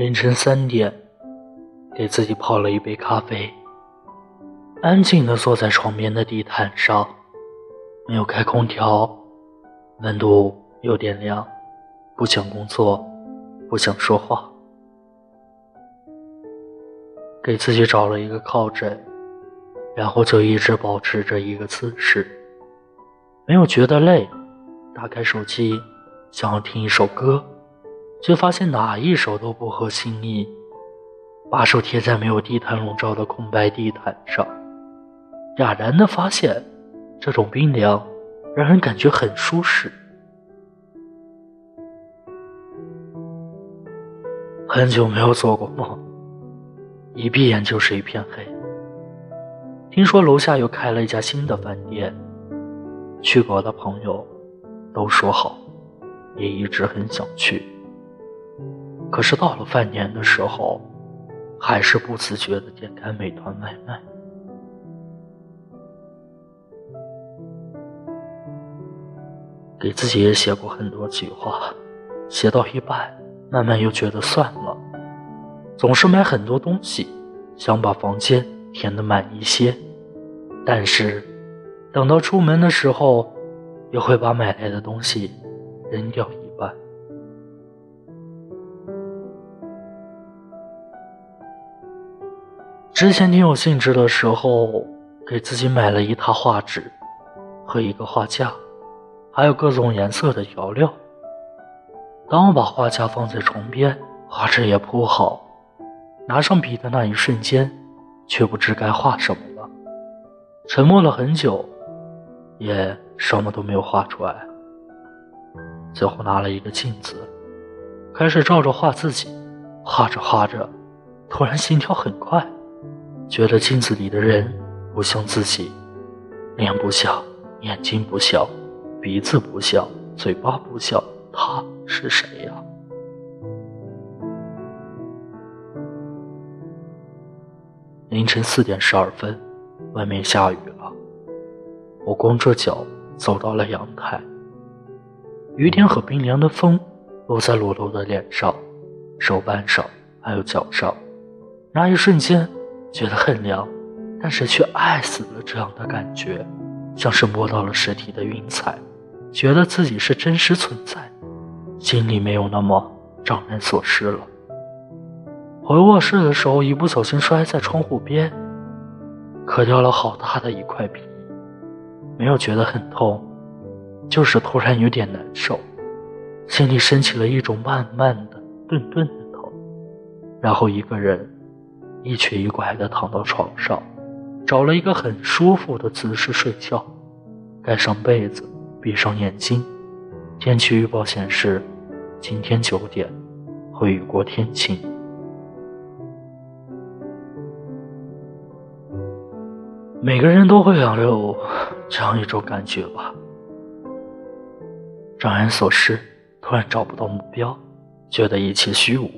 凌晨三点，给自己泡了一杯咖啡，安静的坐在床边的地毯上，没有开空调，温度有点凉，不想工作，不想说话，给自己找了一个靠枕，然后就一直保持着一个姿势，没有觉得累，打开手机，想要听一首歌。却发现哪一首都不合心意，把手贴在没有地毯笼罩的空白地毯上，哑然的发现，这种冰凉让人感觉很舒适。很久没有做过梦，一闭眼就是一片黑。听说楼下又开了一家新的饭店，去过的朋友都说好，也一直很想去。可是到了饭点的时候，还是不自觉的点开美团外卖。给自己也写过很多计划，写到一半，慢慢又觉得算了。总是买很多东西，想把房间填得满一些，但是等到出门的时候，又会把买来的东西扔掉。之前挺有兴致的时候，给自己买了一沓画纸和一个画架，还有各种颜色的调料。当我把画架放在床边，画纸也铺好，拿上笔的那一瞬间，却不知该画什么了。沉默了很久，也什么都没有画出来。最后拿了一个镜子，开始照着画自己，画着画着，突然心跳很快。觉得镜子里的人不像自己，脸不像，眼睛不像，鼻子不像，嘴巴不像，他是谁呀？凌晨四点十二分，外面下雨了。我光着脚走到了阳台，雨点和冰凉的风落在裸露的脸上、手腕上，还有脚上，那一瞬间。觉得很凉，但是却爱死了这样的感觉，像是摸到了实体的云彩，觉得自己是真实存在，心里没有那么怅然所失了。回卧室的时候，一不小心摔在窗户边，磕掉了好大的一块皮，没有觉得很痛，就是突然有点难受，心里升起了一种慢慢的、顿顿的疼，然后一个人。一瘸一拐地躺到床上，找了一个很舒服的姿势睡觉，盖上被子，闭上眼睛。天气预报显示，今天九点会雨过天晴。每个人都会有这样一种感觉吧，怅然所失，突然找不到目标，觉得一切虚无。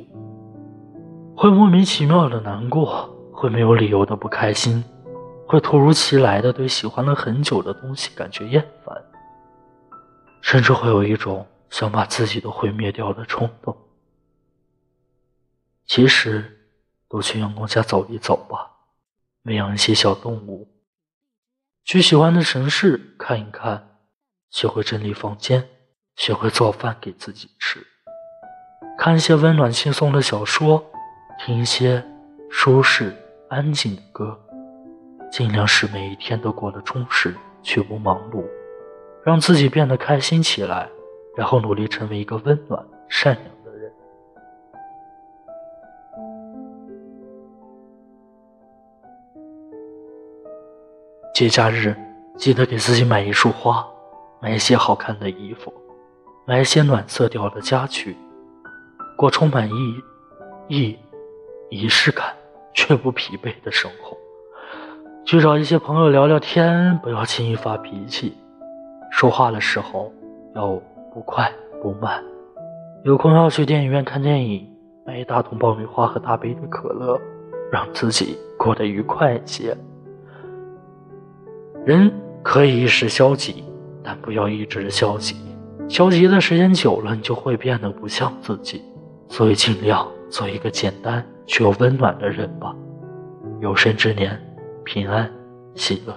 会莫名其妙的难过，会没有理由的不开心，会突如其来的对喜欢了很久的东西感觉厌烦，甚至会有一种想把自己都毁灭掉的冲动。其实，多去阳光下走一走吧，喂养一些小动物，去喜欢的城市看一看，学会整理房间，学会做饭给自己吃，看一些温暖轻松的小说。听一些舒适安静的歌，尽量使每一天都过得充实却不忙碌，让自己变得开心起来，然后努力成为一个温暖善良的人。节假日记得给自己买一束花，买一些好看的衣服，买一些暖色调的家具，过充满意义。仪式感却不疲惫的生活，去找一些朋友聊聊天，不要轻易发脾气，说话的时候要不快不慢。有空要去电影院看电影，买一大桶爆米花和大杯的可乐，让自己过得愉快一些。人可以一时消极，但不要一直消极。消极的时间久了，你就会变得不像自己。所以尽量。做一个简单却又温暖的人吧。有生之年，平安喜乐。